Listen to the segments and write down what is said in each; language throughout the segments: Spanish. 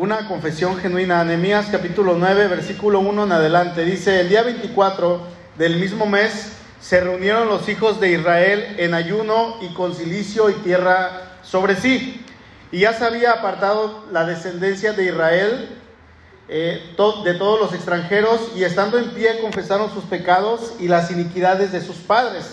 una confesión genuina. Nehemías capítulo 9, versículo 1 en adelante. Dice, el día 24 del mismo mes se reunieron los hijos de Israel en ayuno y con silicio y tierra sobre sí. Y ya se había apartado la descendencia de Israel eh, de todos los extranjeros y estando en pie confesaron sus pecados y las iniquidades de sus padres.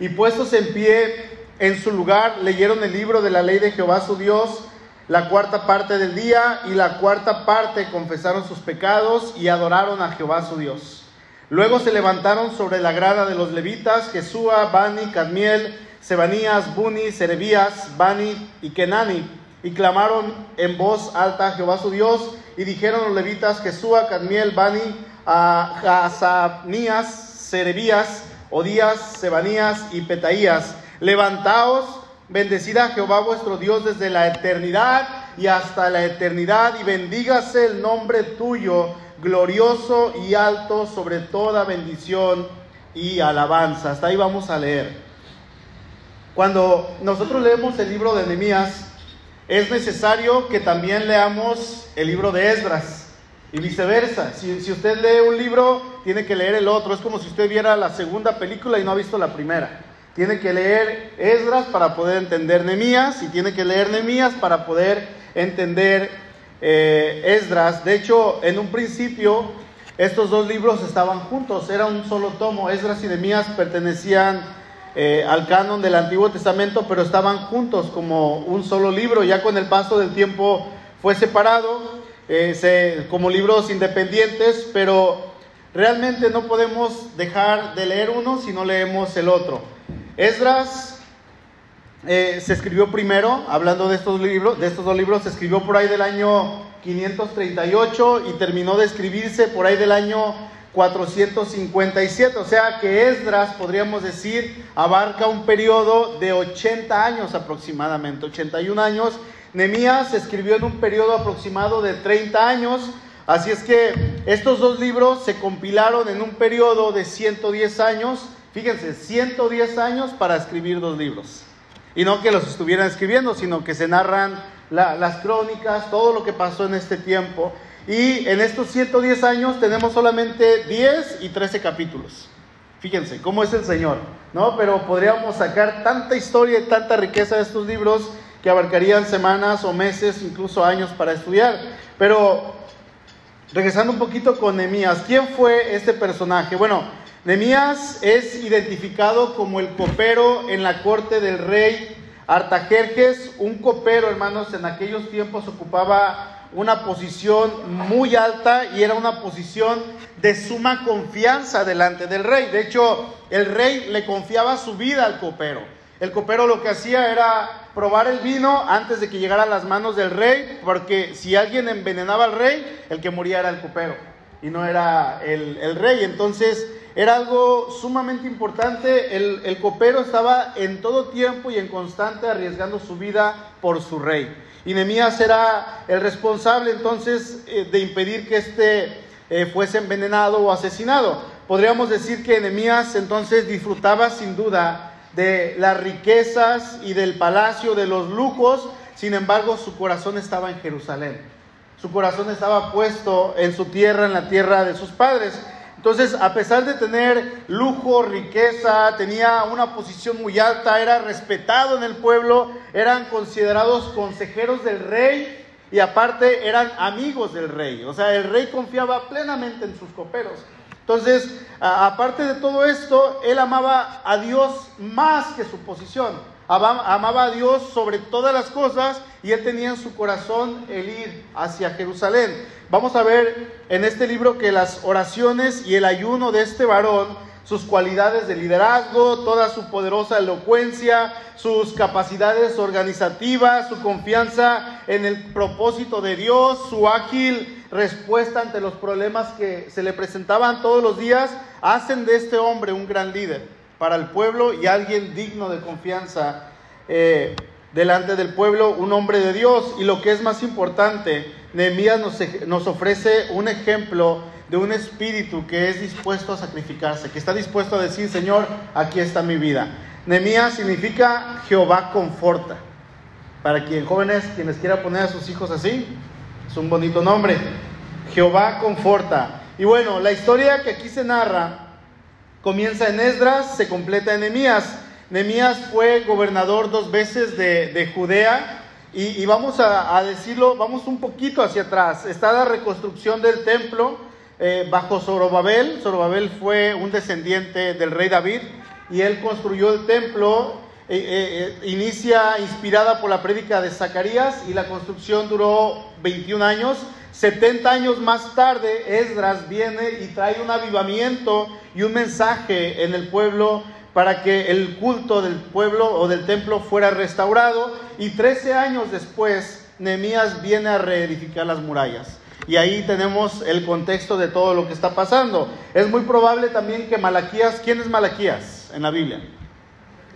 Y puestos en pie en su lugar, leyeron el libro de la ley de Jehová su Dios la cuarta parte del día y la cuarta parte confesaron sus pecados y adoraron a Jehová su Dios. Luego se levantaron sobre la grada de los levitas, Jesúa, Bani, Cadmiel, Sebanías, Buni, Serebías, Bani y Kenani, y clamaron en voz alta a Jehová su Dios, y dijeron los levitas, Jesúa, Cadmiel, Bani, Hazanías, Serebías, Odías, Sebanías y Petaías, levantaos, Bendecid a Jehová vuestro Dios desde la eternidad y hasta la eternidad y bendígase el nombre tuyo, glorioso y alto sobre toda bendición y alabanza. Hasta ahí vamos a leer. Cuando nosotros leemos el libro de Nehemías, es necesario que también leamos el libro de Esdras y viceversa. Si, si usted lee un libro, tiene que leer el otro. Es como si usted viera la segunda película y no ha visto la primera. Tiene que leer Esdras para poder entender Nemías y tiene que leer Nemías para poder entender eh, Esdras. De hecho, en un principio estos dos libros estaban juntos, era un solo tomo. Esdras y Nemías pertenecían eh, al canon del Antiguo Testamento, pero estaban juntos como un solo libro. Ya con el paso del tiempo fue separado eh, como libros independientes, pero realmente no podemos dejar de leer uno si no leemos el otro. Esdras eh, se escribió primero, hablando de estos libros, de estos dos libros, se escribió por ahí del año 538 y terminó de escribirse por ahí del año 457. O sea que Esdras, podríamos decir, abarca un periodo de 80 años aproximadamente, 81 años. Nemías se escribió en un periodo aproximado de 30 años. Así es que estos dos libros se compilaron en un periodo de 110 años Fíjense, 110 años para escribir dos libros. Y no que los estuvieran escribiendo, sino que se narran las crónicas, todo lo que pasó en este tiempo. Y en estos 110 años tenemos solamente 10 y 13 capítulos. Fíjense cómo es el Señor, ¿no? Pero podríamos sacar tanta historia y tanta riqueza de estos libros que abarcarían semanas o meses, incluso años para estudiar. Pero regresando un poquito con Nehemías, ¿quién fue este personaje? Bueno, Nemías es identificado como el copero en la corte del rey Artajerjes. Un copero, hermanos, en aquellos tiempos ocupaba una posición muy alta y era una posición de suma confianza delante del rey. De hecho, el rey le confiaba su vida al copero. El copero lo que hacía era probar el vino antes de que llegara a las manos del rey, porque si alguien envenenaba al rey, el que moría era el copero y no era el, rey. Entonces, era algo sumamente importante. El, copero estaba en todo tiempo y en constante arriesgando su vida por su rey. Y Nemías era el responsable entonces eh, de impedir que éste eh, fuese envenenado o asesinado. Podríamos decir que Nemías entonces disfrutaba sin duda de las riquezas y del palacio, de los lujos, sin embargo su corazón estaba en Jerusalén. Su corazón estaba puesto en su tierra, en la tierra de sus padres. Entonces, a pesar de tener lujo, riqueza, tenía una posición muy alta, era respetado en el pueblo, eran considerados consejeros del rey y aparte eran amigos del rey. O sea, el rey confiaba plenamente en sus coperos. Entonces, aparte de todo esto, él amaba a Dios más que su posición amaba a Dios sobre todas las cosas y él tenía en su corazón el ir hacia Jerusalén. Vamos a ver en este libro que las oraciones y el ayuno de este varón, sus cualidades de liderazgo, toda su poderosa elocuencia, sus capacidades organizativas, su confianza en el propósito de Dios, su ágil respuesta ante los problemas que se le presentaban todos los días, hacen de este hombre un gran líder para el pueblo y alguien digno de confianza eh, delante del pueblo, un hombre de Dios. Y lo que es más importante, Nehemías nos, nos ofrece un ejemplo de un espíritu que es dispuesto a sacrificarse, que está dispuesto a decir, Señor, aquí está mi vida. Nehemías significa Jehová conforta. Para quien jóvenes, quienes quieran poner a sus hijos así, Es un bonito nombre. Jehová conforta. Y bueno, la historia que aquí se narra comienza en Esdras, se completa en Nehemías. Nehemías fue gobernador dos veces de, Judea. Y, vamos a, decirlo, vamos un poquito hacia atrás. Está la reconstrucción del templo eh, bajo Zorobabel. Zorobabel fue un descendiente del rey David y él construyó el templo. Eh, eh, inicia inspirada por la prédica de Zacarías y la construcción duró 21 años. 70 años más tarde, Esdras viene y trae un avivamiento y un mensaje en el pueblo para que el culto del pueblo o del templo fuera restaurado. Y 13 años después, Nehemías viene a reedificar las murallas. Y ahí tenemos el contexto de todo lo que está pasando. Es muy probable también que Malaquías, ¿quién es Malaquías en la Biblia?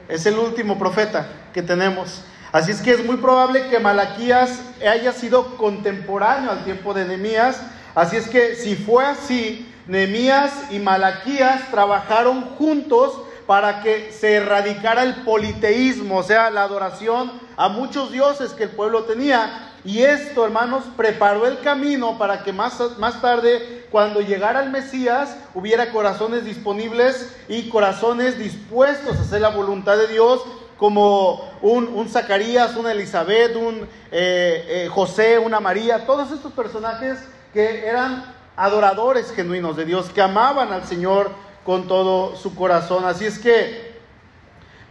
Es el último profeta que tenemos. Así es que es muy probable que Malaquías haya sido contemporáneo al tiempo de Nehemías. Así es que si fue así, Nehemías y Malaquías trabajaron juntos para que se erradicara el politeísmo, o sea, la adoración a muchos dioses que el pueblo tenía. Y esto, hermanos, preparó el camino para que más, más tarde, cuando llegara el Mesías, hubiera corazones disponibles y corazones dispuestos a hacer la voluntad de Dios como un, Zacarías, una Elizabeth, un eh, eh, José, una María, todos estos personajes que eran adoradores genuinos de Dios, que amaban al Señor con todo su corazón. Así es que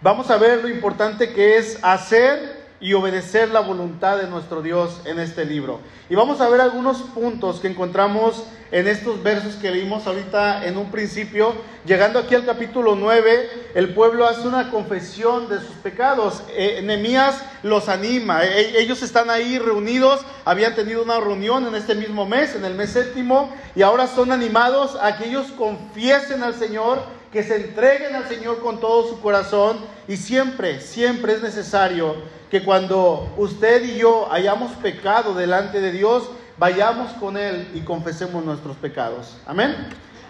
vamos a ver lo importante que es hacer y obedecer la voluntad de nuestro Dios en este libro. Y vamos a ver algunos puntos que encontramos en estos versos que leímos ahorita en un principio. Llegando aquí al capítulo 9, el pueblo hace una confesión de sus pecados. Eh, los anima. E, ellos están ahí reunidos, habían tenido una reunión en este mismo mes, en el mes séptimo, y ahora son animados a que ellos confiesen al Señor que se entreguen al Señor con todo su corazón y siempre, siempre es necesario que cuando usted y yo hayamos pecado delante de Dios, vayamos con Él y confesemos nuestros pecados. Amén.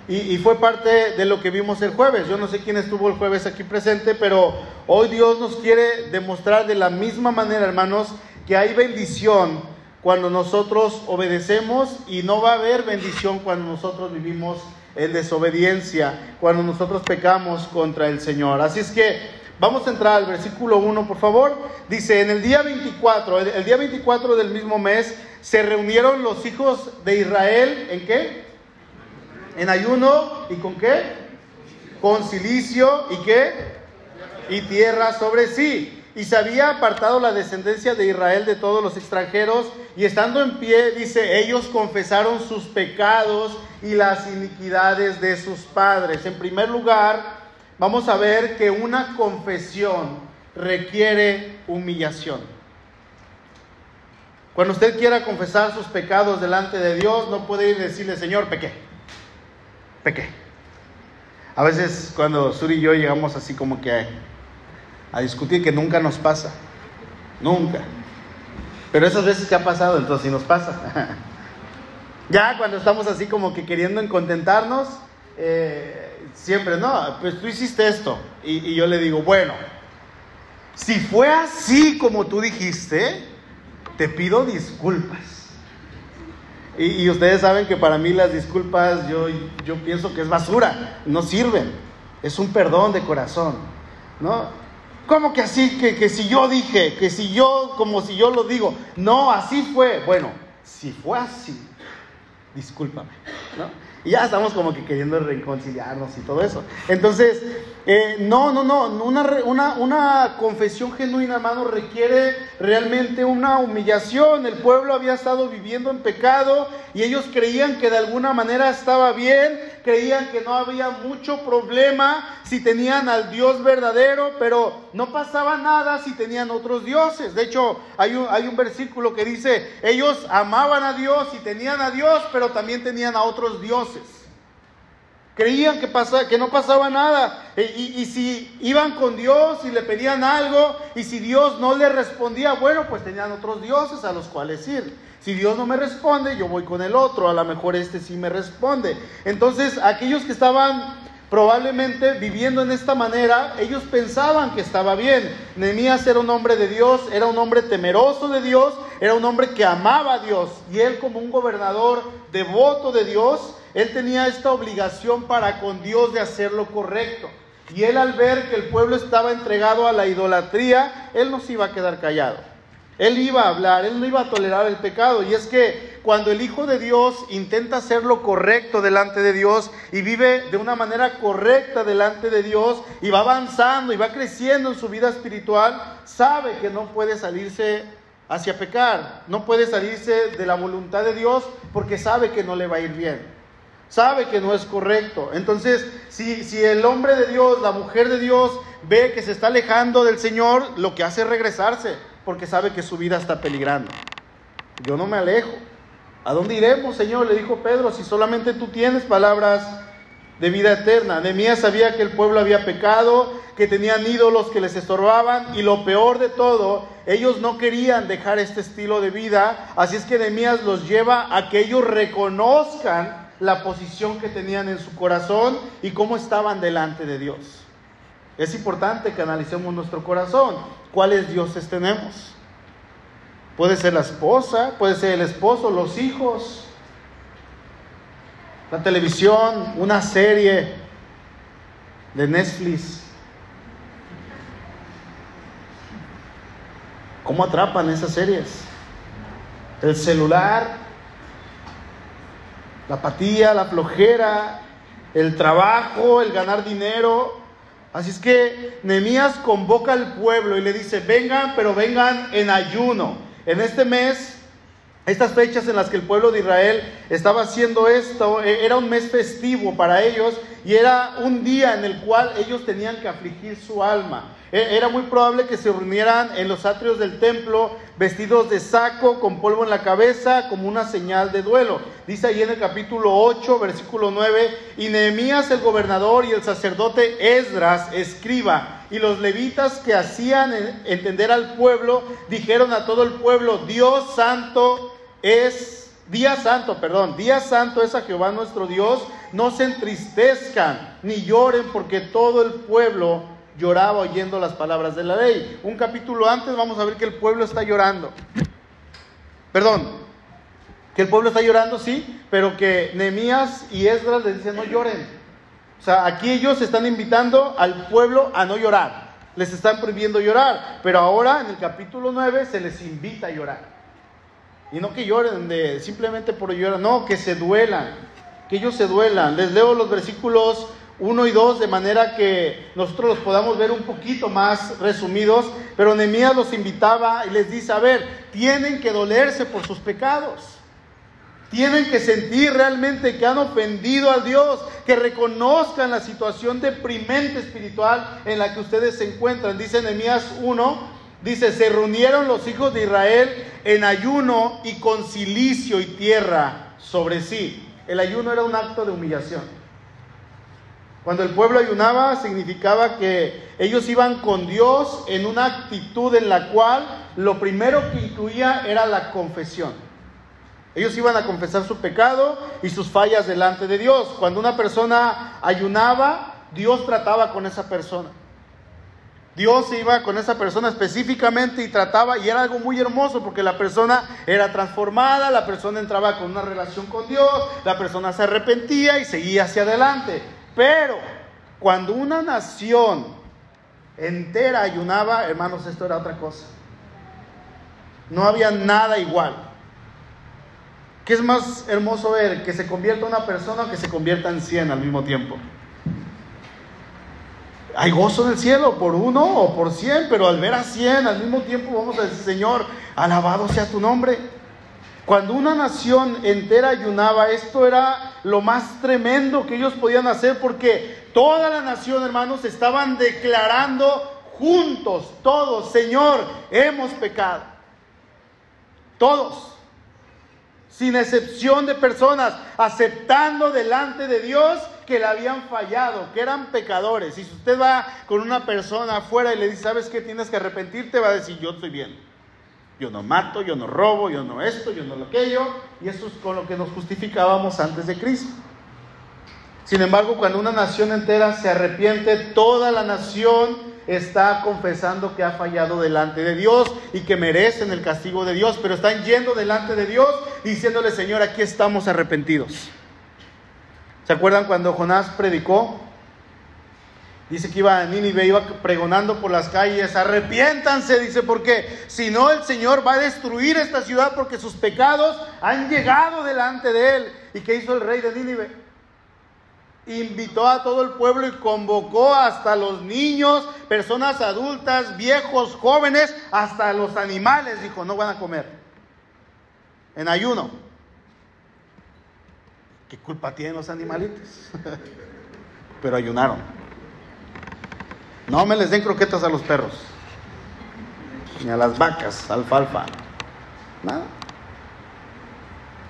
Y, fue parte de lo que vimos el jueves. Yo no sé quién estuvo el jueves aquí presente, pero hoy Dios nos quiere demostrar de la misma manera, hermanos, que hay bendición cuando nosotros obedecemos y no va a haber bendición cuando nosotros vivimos en desobediencia, cuando nosotros pecamos contra el Señor. Así es que Vamos a entrar al versículo 1, por favor. Dice, en el día 24, el, día 24 del mismo mes, se reunieron los hijos de Israel, ¿en qué? En ayuno, ¿y con qué? Con silicio, ¿y qué? Y tierra sobre sí. Y se había apartado la descendencia de Israel de todos los extranjeros, y estando en pie, dice, ellos confesaron sus pecados y las iniquidades de sus padres. En primer lugar, vamos a ver que una confesión requiere humillación. Cuando usted quiera confesar sus pecados delante de Dios, no puede ir y decirle, Señor, pequé, pequé. A veces cuando Suri y yo llegamos así como que a, discutir, que nunca nos pasa, nunca. Pero esas veces que ha pasado, entonces sí nos pasa. ya cuando estamos así como que queriendo contentarnos, eh, siempre, no, pues tú hiciste esto. Y, yo le digo, bueno, si fue así como tú dijiste, te pido disculpas. Y, ustedes saben que para mí las disculpas yo, yo pienso que es basura, no sirven. Es un perdón de corazón, ¿no? ¿Cómo que así? Que, que si yo dije, que si yo, como si yo lo digo. No, así fue. Bueno, si fue así, discúlpame, ¿no? Y ya estamos como que queriendo reconciliarnos y todo eso. Entonces, eh, no, no, no, una, una, una confesión genuina, hermano, requiere realmente una humillación. El pueblo había estado viviendo en pecado y ellos creían que de alguna manera estaba bien, creían que no había mucho problema si tenían al Dios verdadero, pero no pasaba nada si tenían otros dioses. De hecho, hay un, hay un versículo que dice, ellos amaban a Dios y tenían a Dios, pero también tenían a otros dioses. Creían que, que no pasaba nada. E, y, y, si iban con Dios y le pedían algo, y si Dios no le respondía, bueno, pues tenían otros dioses a los cuales ir. Si Dios no me responde, yo voy con el otro. A lo mejor este sí me responde. Entonces, aquellos que estaban probablemente viviendo en esta manera, ellos pensaban que estaba bien. Nehemías era un hombre de Dios, era un hombre temeroso de Dios, era un hombre que amaba a Dios y él como un gobernador devoto de Dios, él tenía esta obligación para con Dios de hacer lo correcto. Y él al ver que el pueblo estaba entregado a la idolatría, él no se iba a quedar callado. Él iba a hablar, él no iba a tolerar el pecado. Y es que cuando el Hijo de Dios intenta hacer lo correcto delante de Dios y vive de una manera correcta delante de Dios y va avanzando y va creciendo en su vida espiritual, sabe que no puede salirse hacia pecar, no puede salirse de la voluntad de Dios porque sabe que no le va a ir bien sabe que no es correcto. Entonces, si, si el hombre de Dios, la mujer de Dios, ve que se está alejando del Señor, lo que hace es regresarse, porque sabe que su vida está peligrando. Yo no me alejo. ¿A dónde iremos, Señor? Le dijo Pedro, si solamente tú tienes palabras de vida eterna. Nehemías sabía que el pueblo había pecado, que tenían ídolos que les estorbaban y lo peor de todo, ellos no querían dejar este estilo de vida, así es que Nehemías los lleva a que ellos reconozcan la posición que tenían en su corazón y cómo estaban delante de Dios. Es importante que analicemos nuestro corazón. ¿Cuáles dioses tenemos? Puede ser la esposa, puede ser el esposo, los hijos, la televisión, una serie de Netflix. ¿Cómo atrapan esas series? El celular, la apatía, la flojera, el trabajo, el ganar dinero. Así es que Nehemías convoca al pueblo y le dice, vengan, pero vengan en ayuno. En este mes, estas fechas en las que el pueblo de Israel estaba haciendo esto, e, era un mes festivo para ellos y era un día en el cual ellos tenían que afligir su alma. E, era muy probable que se reunieran en los atrios del templo vestidos de saco, con polvo en la cabeza, como una señal de duelo. Dice ahí en el capítulo 8, versículo 9, y Nehemías el gobernador y el sacerdote Esdras, escriba, y los levitas que hacían entender al pueblo, dijeron a todo el pueblo, Dios santo es Día santo, perdón, día santo es a Jehová nuestro Dios. No se entristezcan ni lloren porque todo el pueblo lloraba oyendo las palabras de la ley. Un capítulo antes vamos a ver que el pueblo está llorando. Perdón, que el pueblo está llorando, sí, pero que Nehemías y Esdras les dicen no lloren. O sea, aquí ellos están invitando al pueblo a no llorar. Les están prohibiendo llorar. Pero ahora en el capítulo 9 se les invita a llorar. Y no que lloren de, simplemente por llorar, no, que se duelan, que ellos se duelan. Les leo los versículos 1 y 2 de manera que nosotros los podamos ver un poquito más resumidos, pero Nehemías los invitaba y les dice, a ver, tienen que dolerse por sus pecados. Tienen que sentir realmente que han ofendido a Dios, que reconozcan la situación deprimente espiritual en la que ustedes se encuentran. Dice Nehemías 1, Dice, se reunieron los hijos de Israel en ayuno y con silicio y tierra sobre sí. El ayuno era un acto de humillación. Cuando el pueblo ayunaba significaba que ellos iban con Dios en una actitud en la cual lo primero que incluía era la confesión. Ellos iban a confesar su pecado y sus fallas delante de Dios. Cuando una persona ayunaba, Dios trataba con esa persona. Dios iba con esa persona específicamente y trataba, y era algo muy hermoso porque la persona era transformada, la persona entraba con una relación con Dios, la persona se arrepentía y seguía hacia adelante. Pero cuando una nación entera ayunaba, hermanos, esto era otra cosa. No había nada igual. ¿Qué es más hermoso ver? Que se convierta una persona o que se convierta en cien al mismo tiempo. Hay gozo en el cielo por uno o por cien, pero al ver a cien al mismo tiempo vamos a decir, Señor, alabado sea tu nombre. Cuando una nación entera ayunaba, esto era lo más tremendo que ellos podían hacer porque toda la nación, hermanos, estaban declarando juntos, todos, Señor, hemos pecado. Todos, sin excepción de personas, aceptando delante de Dios que le habían fallado, que eran pecadores. Y si usted va con una persona afuera y le dice, ¿sabes qué? Tienes que arrepentirte, va a decir, yo estoy bien. Yo no mato, yo no robo, yo no esto, yo no lo aquello. Y eso es con lo que nos justificábamos antes de Cristo. Sin embargo, cuando una nación entera se arrepiente, toda la nación está confesando que ha fallado delante de Dios y que merecen el castigo de Dios, pero están yendo delante de Dios diciéndole, Señor, aquí estamos arrepentidos. ¿Se acuerdan cuando Jonás predicó? Dice que iba a Nínive, iba pregonando por las calles, arrepiéntanse, dice, porque si no el Señor va a destruir esta ciudad porque sus pecados han llegado delante de él. ¿Y qué hizo el rey de Nínive? Invitó a todo el pueblo y convocó hasta los niños, personas adultas, viejos, jóvenes, hasta los animales, dijo, no van a comer. En ayuno. ¿Qué culpa tienen los animalitos? Pero ayunaron. No me les den croquetas a los perros, ni a las vacas, alfalfa, nada.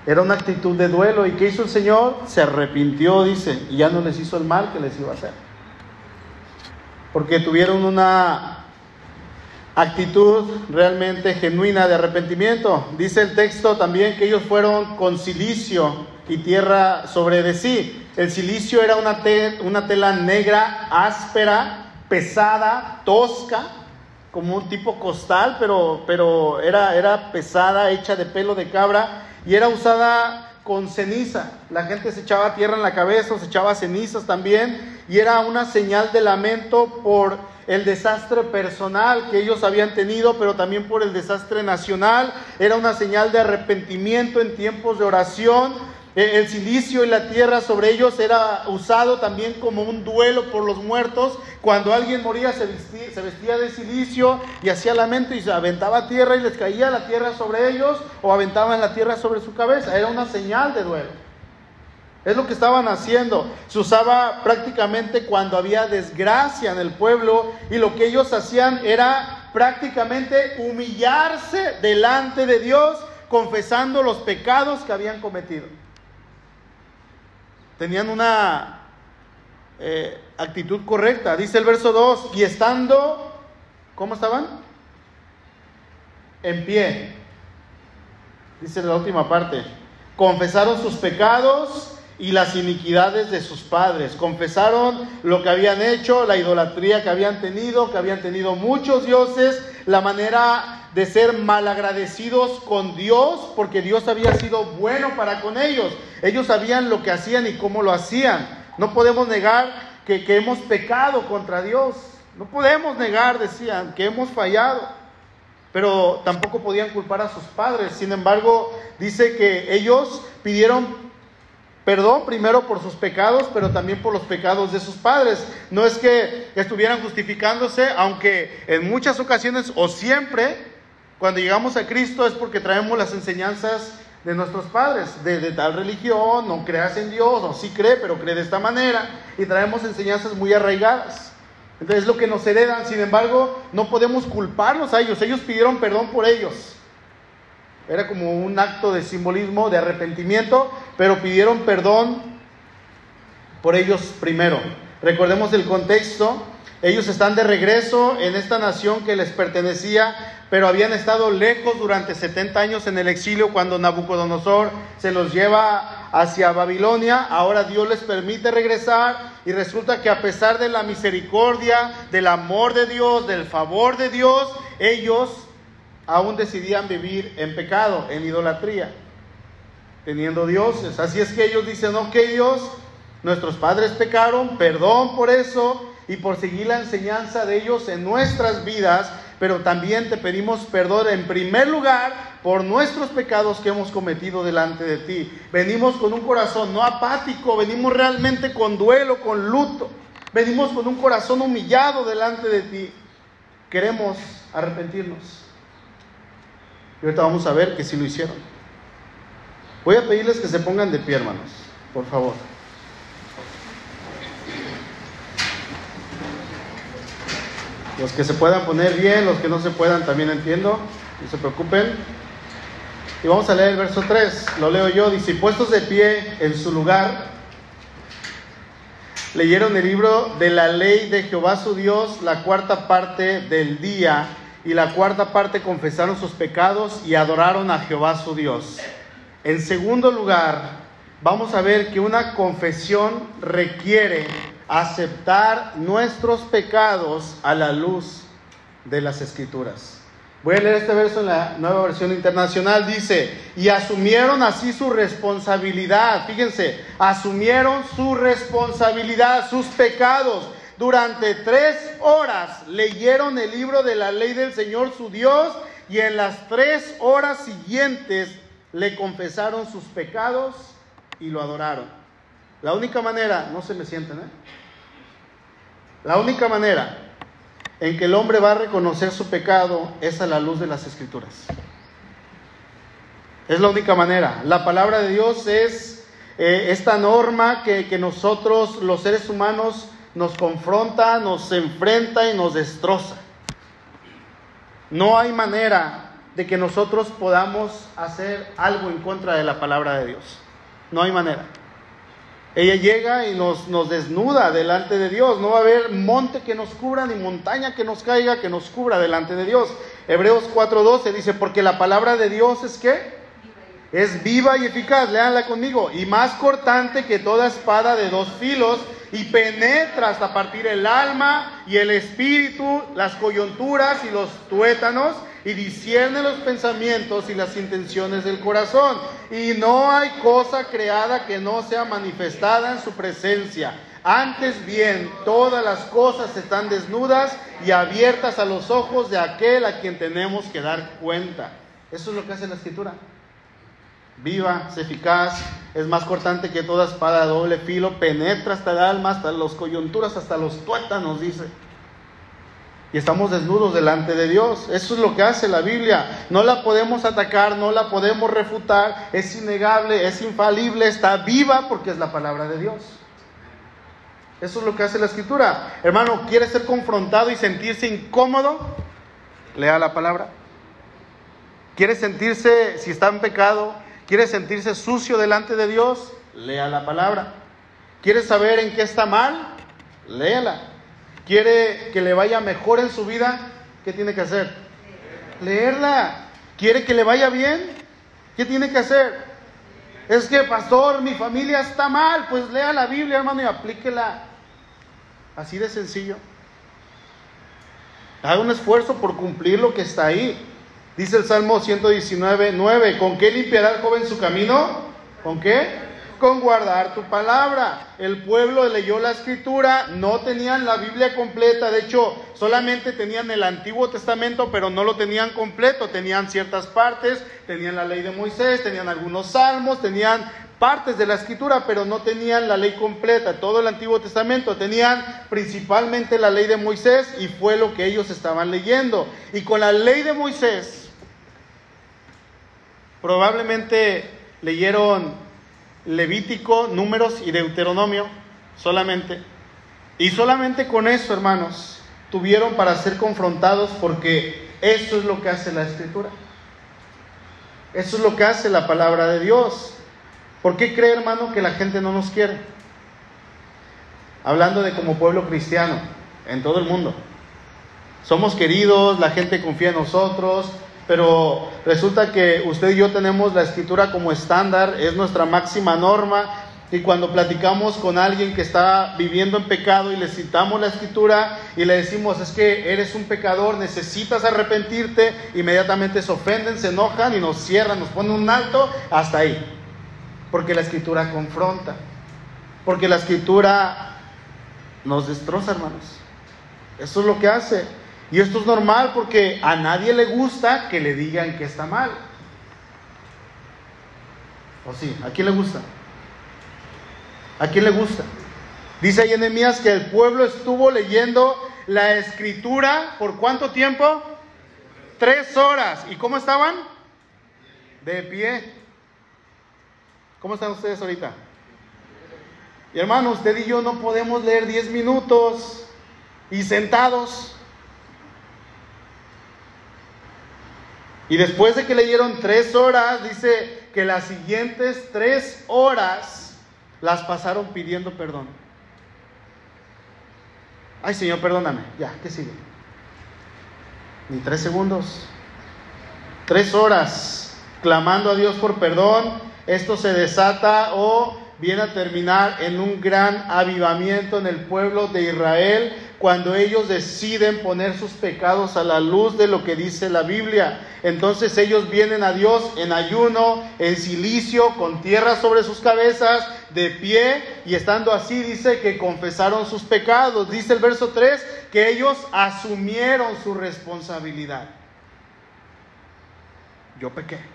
Era una actitud de duelo. ¿Y qué hizo el Señor? Se arrepintió, dice, y ya no les hizo el mal que les iba a hacer. Porque tuvieron una actitud realmente genuina de arrepentimiento. Dice el texto también que ellos fueron con silicio y tierra sobre de sí. El silicio era una, una tela negra, áspera, pesada, tosca, como un tipo costal, pero, pero era, era pesada, hecha de pelo de cabra y era usada con ceniza. La gente se echaba tierra en la cabeza, se echaba cenizas también y era una señal de lamento por el desastre personal que ellos habían tenido, pero también por el desastre nacional. Era una señal de arrepentimiento en tiempos de oración el silicio y la tierra sobre ellos era usado también como un duelo por los muertos. Cuando alguien moría se vestía, de silicio y hacía lamento y se aventaba tierra y les caía la tierra sobre ellos o aventaban la tierra sobre su cabeza. Era una señal de duelo. Es lo que estaban haciendo. Se usaba prácticamente cuando había desgracia en el pueblo y lo que ellos hacían era prácticamente humillarse delante de Dios confesando los pecados que habían cometido tenían una eh, actitud correcta. Dice el verso 2, y estando, ¿cómo estaban? En pie. Dice la última parte, confesaron sus pecados y las iniquidades de sus padres. Confesaron lo que habían hecho, la idolatría que habían tenido, que habían tenido muchos dioses, la manera de ser malagradecidos con Dios, porque Dios había sido bueno para con ellos. Ellos sabían lo que hacían y cómo lo hacían. No podemos negar que, que hemos pecado contra Dios. No podemos negar, decían, que hemos fallado. Pero tampoco podían culpar a sus padres. Sin embargo, dice que ellos pidieron Perdón primero por sus pecados, pero también por los pecados de sus padres. No es que estuvieran justificándose, aunque en muchas ocasiones o siempre, cuando llegamos a Cristo es porque traemos las enseñanzas de nuestros padres, de, tal religión, no creas en Dios, o sí cree, pero cree de esta manera, y traemos enseñanzas muy arraigadas. Entonces es lo que nos heredan, sin embargo, no podemos culparlos a ellos, ellos pidieron perdón por ellos. Era como un acto de simbolismo, de arrepentimiento, pero pidieron perdón por ellos primero. Recordemos el contexto. Ellos están de regreso en esta nación que les pertenecía, pero habían estado lejos durante 70 años en el exilio cuando Nabucodonosor se los lleva hacia Babilonia. Ahora Dios les permite regresar y resulta que a pesar de la misericordia, del amor de Dios, del favor de Dios, ellos aún decidían vivir en pecado, en idolatría, teniendo dioses. Así es que ellos dicen, ok Dios, nuestros padres pecaron, perdón por eso y por seguir la enseñanza de ellos en nuestras vidas, pero también te pedimos perdón en primer lugar por nuestros pecados que hemos cometido delante de ti. Venimos con un corazón no apático, venimos realmente con duelo, con luto, venimos con un corazón humillado delante de ti. Queremos arrepentirnos. Y ahorita vamos a ver que sí lo hicieron. Voy a pedirles que se pongan de pie, hermanos, por favor. Los que se puedan poner bien, los que no se puedan también entiendo, no se preocupen. Y vamos a leer el verso 3, lo leo yo, dice, puestos de pie en su lugar, leyeron el libro de la ley de Jehová su Dios, la cuarta parte del día y la cuarta parte confesaron sus pecados y adoraron a Jehová su Dios. En segundo lugar, vamos a ver que una confesión requiere aceptar nuestros pecados a la luz de las escrituras. Voy a leer este verso en la nueva versión internacional. Dice, y asumieron así su responsabilidad. Fíjense, asumieron su responsabilidad, sus pecados. Durante tres horas leyeron el libro de la ley del Señor su Dios y en las tres horas siguientes le confesaron sus pecados y lo adoraron. La única manera, no se me sienten, ¿eh? La única manera en que el hombre va a reconocer su pecado es a la luz de las escrituras. Es la única manera. La palabra de Dios es eh, esta norma que, que nosotros los seres humanos nos confronta, nos enfrenta y nos destroza. No hay manera de que nosotros podamos hacer algo en contra de la palabra de Dios. No hay manera. Ella llega y nos, nos desnuda delante de Dios. No va a haber monte que nos cubra ni montaña que nos caiga que nos cubra delante de Dios. Hebreos 4:12 dice, porque la palabra de Dios es que es viva y eficaz, léanla conmigo, y más cortante que toda espada de dos filos, y penetra hasta partir el alma y el espíritu, las coyunturas y los tuétanos, y discierne los pensamientos y las intenciones del corazón. Y no hay cosa creada que no sea manifestada en su presencia. Antes bien, todas las cosas están desnudas y abiertas a los ojos de aquel a quien tenemos que dar cuenta. Eso es lo que hace la escritura. Viva, es eficaz, es más cortante que toda espada doble filo, penetra hasta el alma, hasta las coyunturas, hasta los tuétanos, dice y estamos desnudos delante de Dios. Eso es lo que hace la Biblia. No la podemos atacar, no la podemos refutar, es innegable, es infalible, está viva porque es la palabra de Dios. Eso es lo que hace la escritura. Hermano, ¿quiere ser confrontado y sentirse incómodo? Lea la palabra. ¿Quiere sentirse, si está en pecado, quiere sentirse sucio delante de Dios? Lea la palabra. ¿Quiere saber en qué está mal? Léala quiere que le vaya mejor en su vida, ¿qué tiene que hacer? Leerla. ¿Quiere que le vaya bien? ¿Qué tiene que hacer? Es que, pastor, mi familia está mal. Pues lea la Biblia, hermano, y aplíquela. Así de sencillo. Haga un esfuerzo por cumplir lo que está ahí. Dice el Salmo 119, 9. ¿Con qué limpiará el joven su camino? ¿Con qué? con guardar tu palabra. El pueblo leyó la escritura, no tenían la Biblia completa, de hecho solamente tenían el Antiguo Testamento, pero no lo tenían completo, tenían ciertas partes, tenían la ley de Moisés, tenían algunos salmos, tenían partes de la escritura, pero no tenían la ley completa, todo el Antiguo Testamento, tenían principalmente la ley de Moisés y fue lo que ellos estaban leyendo. Y con la ley de Moisés, probablemente leyeron Levítico, Números y Deuteronomio solamente. Y solamente con eso, hermanos, tuvieron para ser confrontados porque eso es lo que hace la escritura. Eso es lo que hace la palabra de Dios. ¿Por qué cree, hermano, que la gente no nos quiere? Hablando de como pueblo cristiano en todo el mundo. Somos queridos, la gente confía en nosotros, pero resulta que usted y yo tenemos la escritura como estándar, es nuestra máxima norma, y cuando platicamos con alguien que está viviendo en pecado y le citamos la escritura y le decimos, es que eres un pecador, necesitas arrepentirte, inmediatamente se ofenden, se enojan y nos cierran, nos ponen un alto hasta ahí. Porque la escritura confronta, porque la escritura nos destroza, hermanos. Eso es lo que hace. Y esto es normal porque a nadie le gusta que le digan que está mal. ¿O sí? ¿A quién le gusta? ¿A quién le gusta? Dice ahí Enemías que el pueblo estuvo leyendo la escritura por cuánto tiempo? Tres horas. ¿Y cómo estaban? De pie. ¿Cómo están ustedes ahorita? Y hermano, usted y yo no podemos leer diez minutos y sentados. Y después de que leyeron tres horas, dice que las siguientes tres horas las pasaron pidiendo perdón. Ay, Señor, perdóname. Ya, ¿qué sigue? Ni tres segundos. Tres horas clamando a Dios por perdón. Esto se desata o viene a terminar en un gran avivamiento en el pueblo de Israel cuando ellos deciden poner sus pecados a la luz de lo que dice la Biblia. Entonces ellos vienen a Dios en ayuno, en silicio, con tierra sobre sus cabezas, de pie, y estando así dice que confesaron sus pecados. Dice el verso 3 que ellos asumieron su responsabilidad. Yo pequé.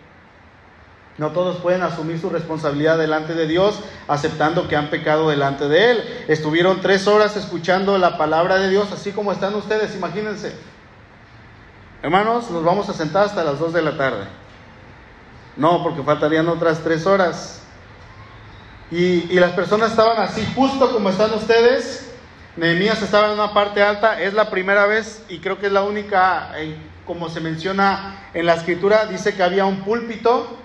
No todos pueden asumir su responsabilidad delante de Dios aceptando que han pecado delante de Él. Estuvieron tres horas escuchando la palabra de Dios, así como están ustedes, imagínense. Hermanos, nos vamos a sentar hasta las dos de la tarde. No, porque faltarían otras tres horas. Y, las personas estaban así, justo como están ustedes. Nehemías estaba en una parte alta, es la primera vez y creo que es la única, como se menciona en la escritura, dice que había un púlpito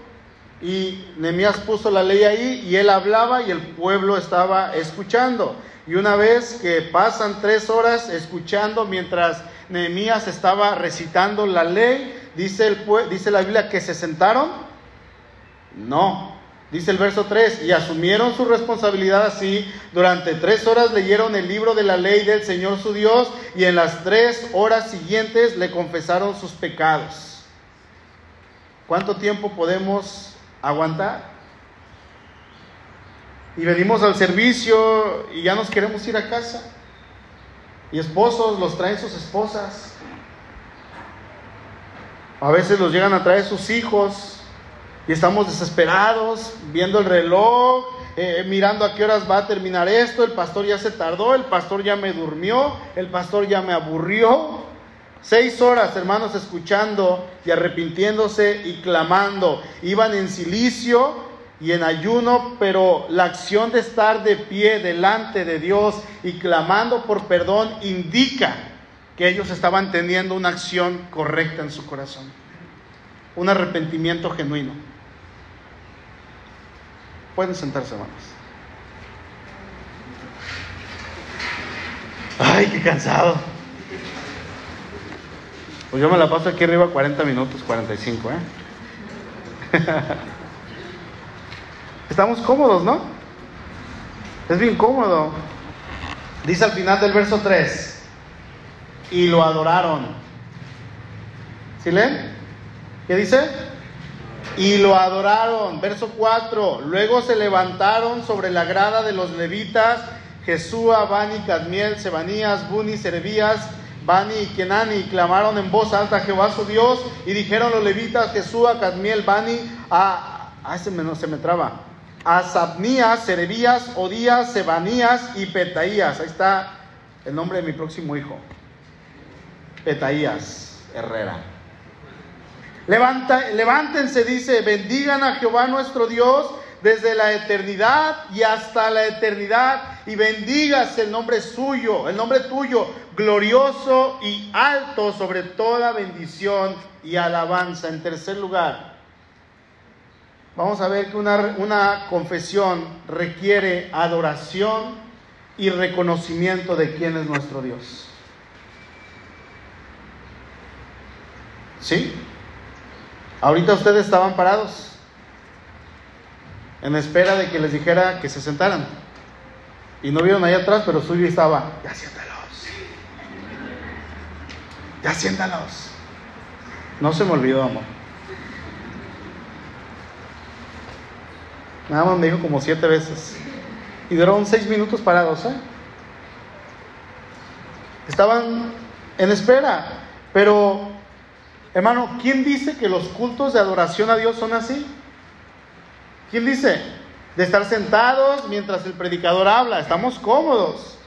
y Nehemías puso la ley ahí y él hablaba y el pueblo estaba escuchando. Y una vez que pasan tres horas escuchando mientras Nehemías estaba recitando la ley, dice, el, dice la Biblia que se sentaron. No, Dice el verso 3, y asumieron su responsabilidad así, durante tres horas leyeron el libro de la ley del Señor su Dios, y en las tres horas siguientes le confesaron sus pecados. ¿Cuánto tiempo podemos aguantar. Y venimos al servicio y ya nos queremos ir a casa. Y esposos los traen sus esposas. A veces los llegan a traer sus hijos y estamos desesperados viendo el reloj, eh, mirando a qué horas va a terminar esto. El pastor ya se tardó, el pastor ya me durmió, el pastor ya me aburrió. Seis horas, hermanos, escuchando y arrepintiéndose y clamando. Iban en silicio y en ayuno, pero la acción de estar de pie delante de Dios y clamando por perdón indica que ellos estaban teniendo una acción correcta en su corazón. Un arrepentimiento genuino. Pueden sentarse, hermanos. Ay, qué cansado. Pues yo me la paso aquí arriba 40 minutos, 45, ¿eh? Estamos cómodos, ¿no? Es bien cómodo. Dice al final del verso 3, y lo adoraron. ¿Sí leen? ¿Qué dice? Y lo adoraron. Verso 4, luego se levantaron sobre la grada de los levitas, Jesúa, Bani, Cadmiel, Sebanías, Buni, Servías, Bani y Kenani clamaron en voz alta a Jehová su Dios y dijeron los levitas Jesús, Cadmiel, Bani, a, a ese me, se me traba, a Sabnías, Serebías, Odías, Sebanías y Petaías. Ahí está el nombre de mi próximo hijo. Petaías Herrera. Levanta, levántense, dice, bendigan a Jehová nuestro Dios desde la eternidad y hasta la eternidad, y bendigas el nombre suyo, el nombre tuyo, glorioso y alto sobre toda bendición y alabanza. En tercer lugar, vamos a ver que una, una confesión requiere adoración y reconocimiento de quién es nuestro Dios. ¿Sí? Ahorita ustedes estaban parados en espera de que les dijera que se sentaran. Y no vieron ahí atrás, pero suyo estaba, ya siéntalos. Ya siéntalos. No se me olvidó, amor. Nada más me dijo como siete veces. Y duraron seis minutos parados, ¿eh? Estaban en espera. Pero, hermano, ¿quién dice que los cultos de adoración a Dios son así? ¿Quién dice? De estar sentados mientras el predicador habla. Estamos cómodos.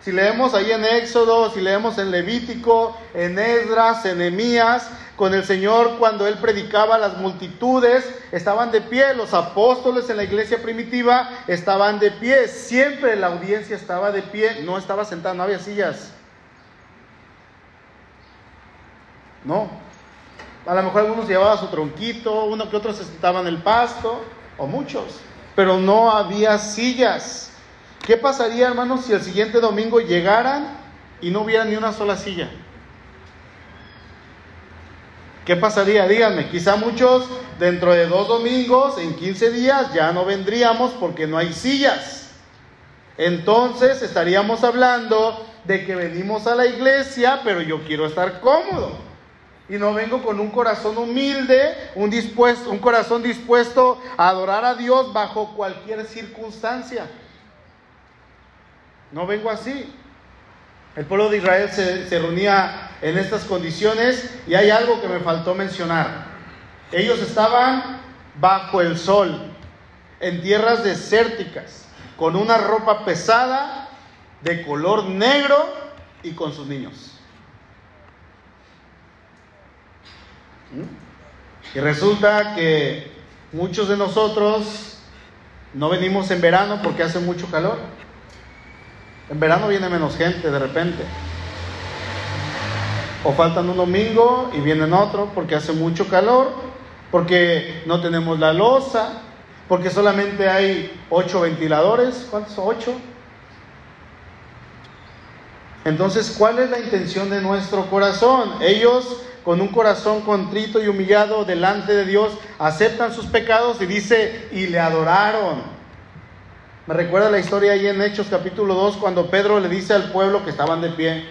Si leemos ahí en Éxodo, si leemos en Levítico, en Esdras, en Emías, con el Señor cuando Él predicaba las multitudes, estaban de pie. Los apóstoles en la iglesia primitiva estaban de pie. Siempre la audiencia estaba de pie. No estaba sentada, no había sillas. No. A lo mejor algunos llevaban su tronquito, uno que otro se sentaba en el pasto o muchos, pero no había sillas. ¿Qué pasaría, hermanos, si el siguiente domingo llegaran y no hubiera ni una sola silla? ¿Qué pasaría? Díganme, quizá muchos dentro de dos domingos, en 15 días, ya no vendríamos porque no hay sillas. Entonces estaríamos hablando de que venimos a la iglesia, pero yo quiero estar cómodo. Y no vengo con un corazón humilde, un, dispuesto, un corazón dispuesto a adorar a Dios bajo cualquier circunstancia. No vengo así. El pueblo de Israel se, se, reunía en estas condiciones y hay algo que me faltó mencionar. Ellos estaban bajo el sol, en tierras desérticas, con una ropa pesada, de color negro y con sus niños. Y resulta que muchos de nosotros no venimos en verano porque hace mucho calor. En verano viene menos gente de repente. O faltan un domingo y vienen otro porque hace mucho calor, porque no tenemos la losa, porque solamente hay ocho ventiladores. ¿Cuántos? ¿Ocho? Entonces, ¿cuál es la intención de nuestro corazón? Ellos, con un corazón contrito y humillado delante de Dios, aceptan sus pecados y dice, y le adoraron. Me recuerda la historia ahí en Hechos capítulo 2 cuando Pedro le dice al pueblo que estaban de pie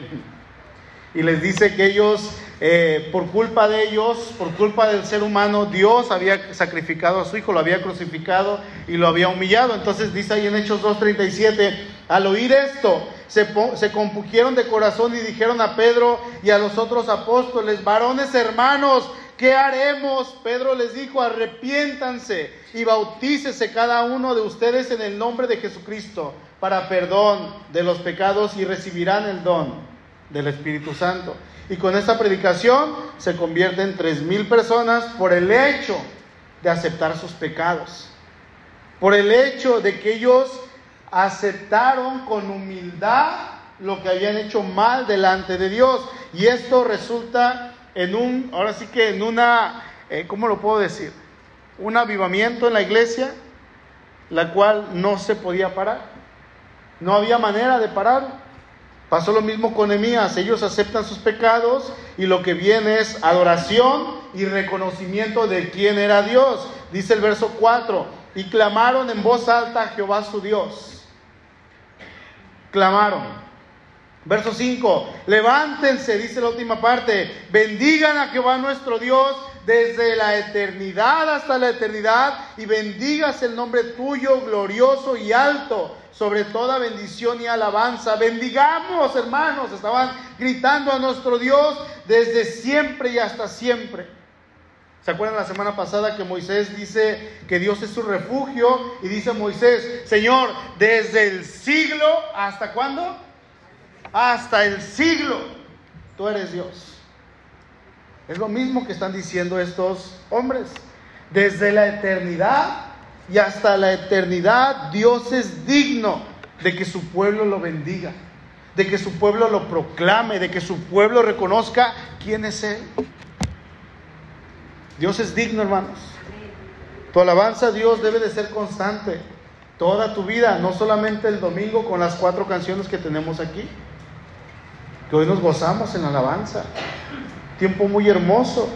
y les dice que ellos, eh, por culpa de ellos, por culpa del ser humano, Dios había sacrificado a su hijo, lo había crucificado y lo había humillado. Entonces dice ahí en Hechos 2.37, al oír esto, se, se de corazón y dijeron a Pedro y a los otros apóstoles, varones hermanos, ¿Qué haremos? Pedro les dijo, arrepiéntanse y bautícese cada uno de ustedes en el nombre de Jesucristo para perdón de los pecados y recibirán el don del Espíritu Santo. Y con esta predicación se convierten tres mil personas por el hecho de aceptar sus pecados, por el hecho de que ellos aceptaron con humildad lo que habían hecho mal delante de Dios. Y esto resulta en un, ahora sí que en una, eh, ¿cómo lo puedo decir? Un avivamiento en la iglesia, la cual no se podía parar. No había manera de parar. Pasó lo mismo con Emías. Ellos aceptan sus pecados y lo que viene es adoración y reconocimiento de quién era Dios. Dice el verso 4. Y clamaron en voz alta a Jehová su Dios. Clamaron. Verso 5, levántense, dice la última parte, bendigan a Jehová nuestro Dios desde la eternidad hasta la eternidad y bendigas el nombre tuyo glorioso y alto sobre toda bendición y alabanza. Bendigamos, hermanos, estaban gritando a nuestro Dios desde siempre y hasta siempre. ¿Se acuerdan la semana pasada que Moisés dice que Dios es su refugio? Y dice Moisés, Señor, desde el siglo hasta cuándo? hasta el siglo, tú eres Dios. Es lo mismo que están diciendo estos hombres. Desde la eternidad y hasta la eternidad, Dios es digno de que su pueblo lo bendiga, de que su pueblo lo proclame, de que su pueblo reconozca quién es Él. Dios es digno, hermanos. Tu alabanza a Dios debe de ser constante toda tu vida, no solamente el domingo con las cuatro canciones que tenemos aquí que hoy nos gozamos en alabanza. Tiempo muy hermoso.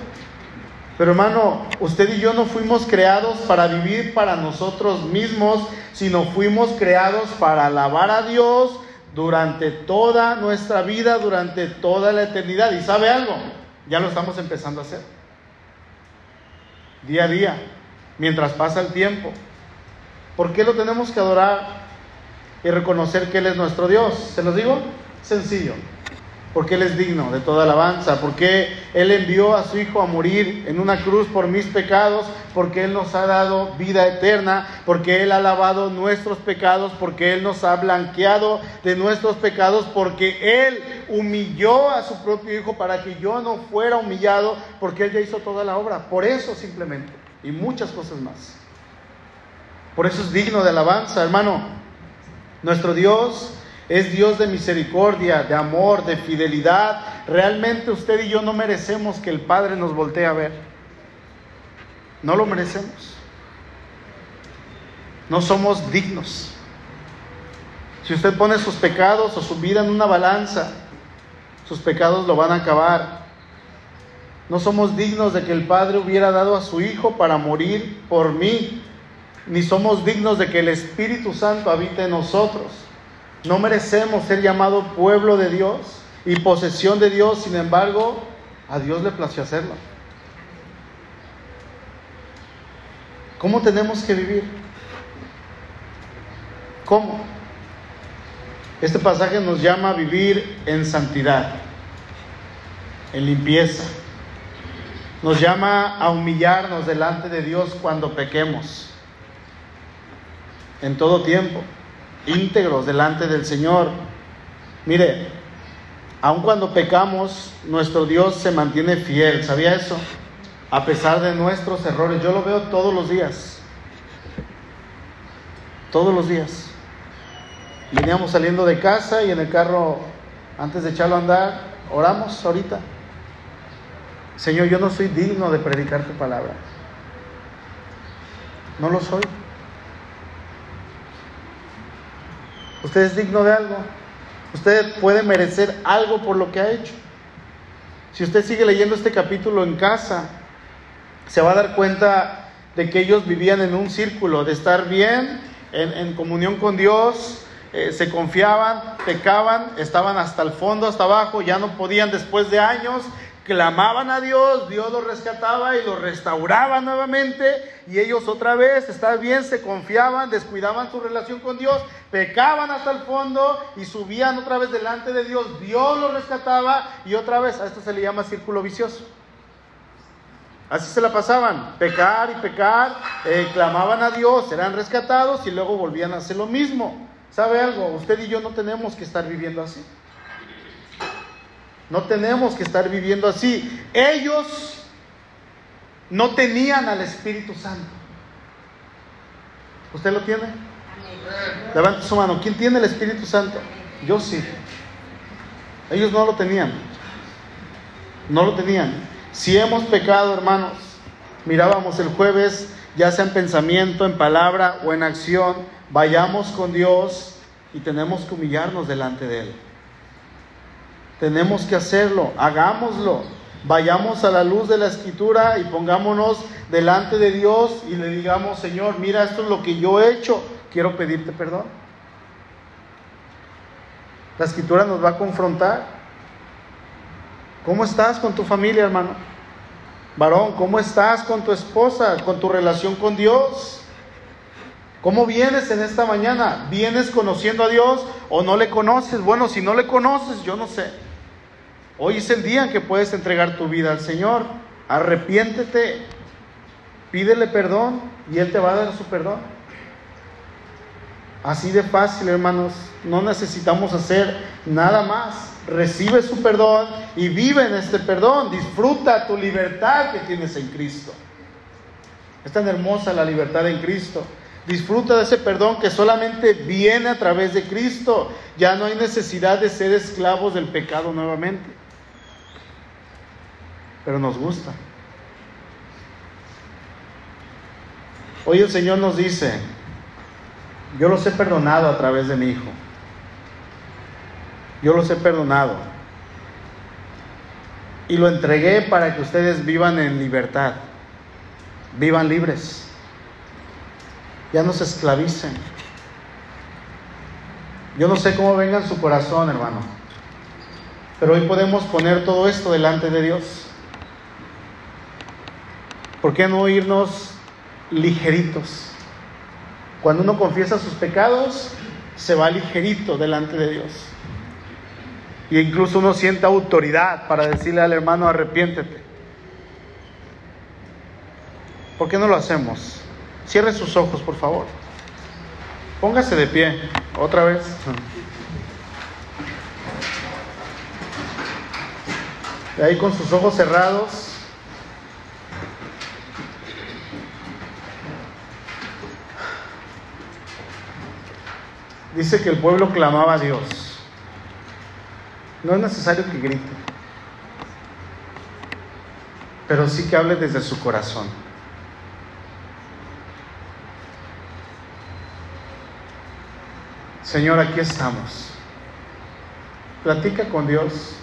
Pero hermano, usted y yo no fuimos creados para vivir para nosotros mismos, sino fuimos creados para alabar a Dios durante toda nuestra vida, durante toda la eternidad. ¿Y sabe algo? Ya lo estamos empezando a hacer. Día a día, mientras pasa el tiempo. ¿Por qué lo tenemos que adorar y reconocer que Él es nuestro Dios? ¿Se los digo? Sencillo porque Él es digno de toda alabanza, porque Él envió a su Hijo a morir en una cruz por mis pecados, porque Él nos ha dado vida eterna, porque Él ha lavado nuestros pecados, porque Él nos ha blanqueado de nuestros pecados, porque Él humilló a su propio Hijo para que yo no fuera humillado, porque Él ya hizo toda la obra. Por eso simplemente, y muchas cosas más. Por eso es digno de alabanza, hermano. Nuestro Dios es Dios de misericordia, de amor, de fidelidad. Realmente usted y yo no merecemos que el Padre nos voltee a ver. No lo merecemos. No somos dignos. Si usted pone sus pecados o su vida en una balanza, sus pecados lo van a acabar. No somos dignos de que el Padre hubiera dado a su Hijo para morir por mí, ni somos dignos de que el Espíritu Santo habite en nosotros. No merecemos ser llamado pueblo de Dios y posesión de Dios, sin embargo, a Dios le plació hacerlo. ¿Cómo tenemos que vivir? ¿Cómo? Este pasaje nos llama a vivir en santidad, en limpieza. Nos llama a humillarnos delante de Dios cuando pequemos, en todo tiempo, íntegros delante del Señor. Mire, aun cuando pecamos, nuestro Dios se mantiene fiel. ¿Sabía eso? A pesar de nuestros errores. Yo lo veo todos los días. Todos los días. Veníamos saliendo de casa y en el carro, antes de echarlo a andar, oramos ahorita. Señor, yo no soy digno de predicar tu palabra. No lo soy. ¿Usted es digno de algo? ¿Usted puede merecer algo por lo que ha hecho? Si usted sigue leyendo este capítulo en casa, se va a dar cuenta de que ellos vivían en un círculo, de estar bien, en, comunión con Dios, eh, se confiaban, pecaban, estaban hasta el fondo, hasta abajo, ya no podían después de años, clamaban a Dios, Dios los rescataba y los restauraba nuevamente y ellos otra vez, estaban bien, se confiaban, descuidaban su relación con Dios, pecaban hasta el fondo y subían otra vez delante de Dios, Dios los rescataba y otra vez, a esto se le llama círculo vicioso. Así se la pasaban, pecar y pecar, eh, clamaban a Dios, eran rescatados y luego volvían a hacer lo mismo. ¿Sabe algo? Usted y yo no tenemos que estar viviendo así. No tenemos que estar viviendo así. Ellos no tenían al Espíritu Santo. ¿Usted lo tiene? Levante su mano. ¿Quién tiene el Espíritu Santo? Yo sí. Ellos no lo tenían. No lo tenían. Si hemos pecado, hermanos, mirábamos el jueves, ya sea en pensamiento, en palabra o en acción, vayamos con Dios y tenemos que humillarnos delante de Él. Tenemos que hacerlo, hagámoslo. Vayamos a la luz de la escritura y pongámonos delante de Dios y le digamos, Señor, mira, esto es lo que yo he hecho, quiero pedirte perdón. La escritura nos va a confrontar. ¿Cómo estás con tu familia, hermano? Varón, ¿cómo estás con tu esposa, con tu relación con Dios? ¿Cómo vienes en esta mañana? ¿Vienes conociendo a Dios o no le conoces? Bueno, si no le conoces, yo no sé. Hoy es el día en que puedes entregar tu vida al Señor. Arrepiéntete, pídele perdón y Él te va a dar su perdón. Así de fácil, hermanos. No necesitamos hacer nada más. Recibe su perdón y vive en este perdón. Disfruta tu libertad que tienes en Cristo. Es tan hermosa la libertad en Cristo. Disfruta de ese perdón que solamente viene a través de Cristo. Ya no hay necesidad de ser esclavos del pecado nuevamente. Pero nos gusta. Hoy el Señor nos dice, yo los he perdonado a través de mi Hijo. Yo los he perdonado. Y lo entregué para que ustedes vivan en libertad. Vivan libres ya no se esclavicen. Yo no sé cómo venga en su corazón, hermano, pero hoy podemos poner todo esto delante de Dios. ¿Por qué no irnos ligeritos? Cuando uno confiesa sus pecados, se va ligerito delante de Dios. Y incluso uno siente autoridad para decirle al hermano, arrepiéntete. ¿Por qué no lo hacemos? Cierre sus ojos, por favor. Póngase de pie, otra vez. Y ahí con sus ojos cerrados. Dice que el pueblo clamaba a Dios. No es necesario que grite, pero sí que hable desde su corazón. Señor, aquí estamos. Platica con Dios.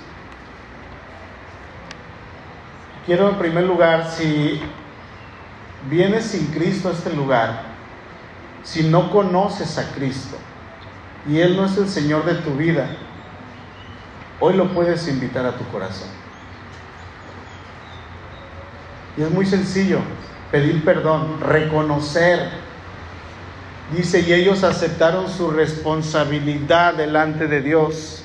quiero en primer lugar, si vienes sin Cristo a este lugar, si no conoces a Cristo y Él no es el Señor de tu vida, hoy lo puedes invitar a tu corazón. Y es muy sencillo, pedir perdón, reconocer. Dice, y ellos aceptaron su responsabilidad delante de Dios.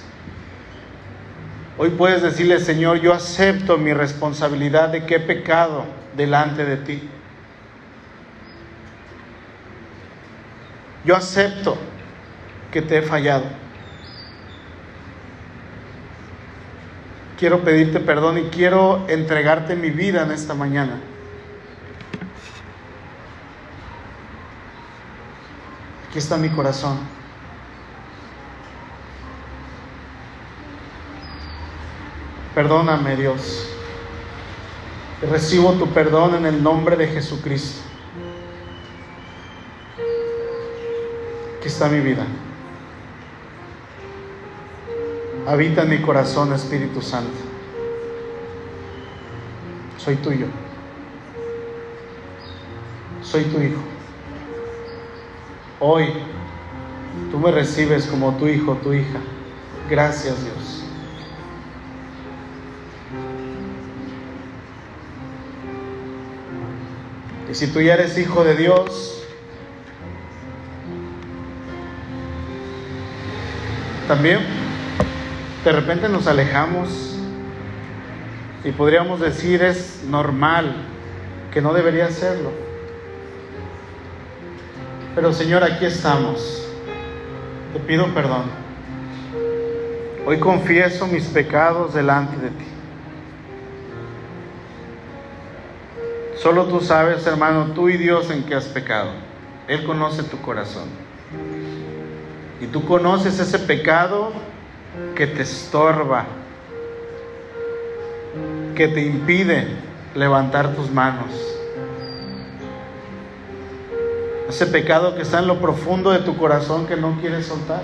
Hoy puedes decirle, Señor, yo acepto mi responsabilidad de que he pecado delante de ti. Yo acepto que te he fallado. Quiero pedirte perdón y quiero entregarte mi vida en esta mañana. Aquí está mi corazón. Perdóname, Dios. Recibo tu perdón en el nombre de Jesucristo. Aquí está mi vida. Habita en mi corazón, Espíritu Santo. Soy tuyo. Soy tu hijo. Hoy tú me recibes como tu hijo, tu hija. Gracias Dios. Y si tú ya eres hijo de Dios, también de repente nos alejamos y podríamos decir es normal, que no debería serlo. Pero Señor, aquí estamos. Te pido perdón. Hoy confieso mis pecados delante de ti. Solo tú sabes, hermano, tú y Dios en qué has pecado. Él conoce tu corazón. Y tú conoces ese pecado que te estorba, que te impide levantar tus manos. Ese pecado que está en lo profundo de tu corazón que no quieres soltar.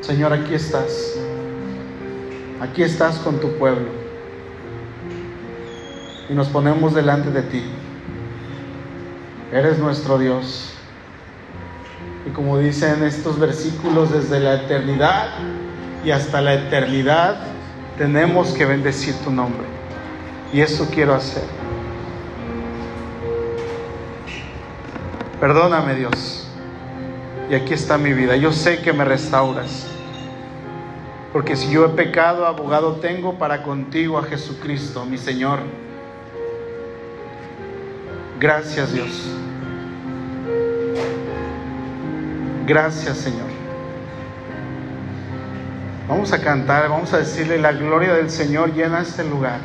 Señor, aquí estás. Aquí estás con tu pueblo. Y nos ponemos delante de ti. Eres nuestro Dios. Y como dicen estos versículos, desde la eternidad y hasta la eternidad tenemos que bendecir tu nombre. Y eso quiero hacer. Perdóname Dios. Y aquí está mi vida. Yo sé que me restauras. Porque si yo he pecado, abogado tengo para contigo a Jesucristo, mi Señor. Gracias Dios. Gracias Señor. Vamos a cantar, vamos a decirle la gloria del Señor llena este lugar.